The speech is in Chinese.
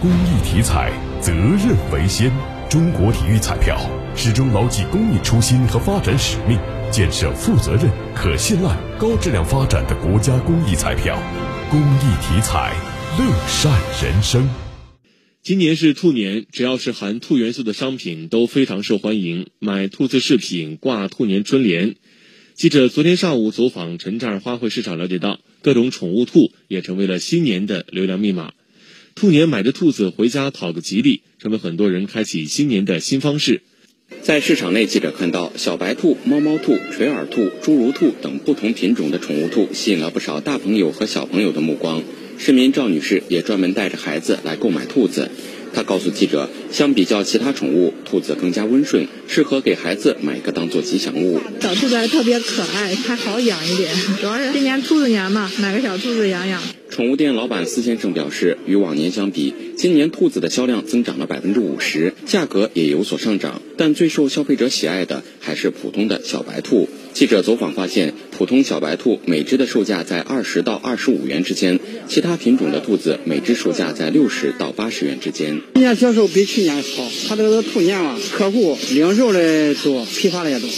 公益体彩，责任为先。中国体育彩票始终牢记公益初心和发展使命，建设负责任、可信赖、高质量发展的国家公益彩票。公益体彩，乐善人生。今年是兔年，只要是含兔元素的商品都非常受欢迎，买兔子饰品、挂兔年春联。记者昨天上午走访陈寨花卉市场，了解到各种宠物兔也成为了新年的流量密码。兔年买的兔子回家讨个吉利，成为很多人开启新年的新方式。在市场内，记者看到小白兔、猫猫兔、垂耳兔、侏儒兔等不同品种的宠物兔，吸引了不少大朋友和小朋友的目光。市民赵女士也专门带着孩子来购买兔子。她告诉记者，相比较其他宠物，兔子更加温顺，适合给孩子买个当做吉祥物。小兔子还特别可爱，还好养一点。主要是今年兔子年嘛，买个小兔子养养。宠物店老板司先生表示，与往年相比，今年兔子的销量增长了百分之五十，价格也有所上涨，但最受消费者喜爱的还是普通的小白兔。记者走访发现，普通小白兔每只的售价在二十到二十五元之间，其他其他品种的兔子每只售价在六十到八十元之间。今年销售比去年好，他这个兔年嘛，客户零售的多，批发的也多。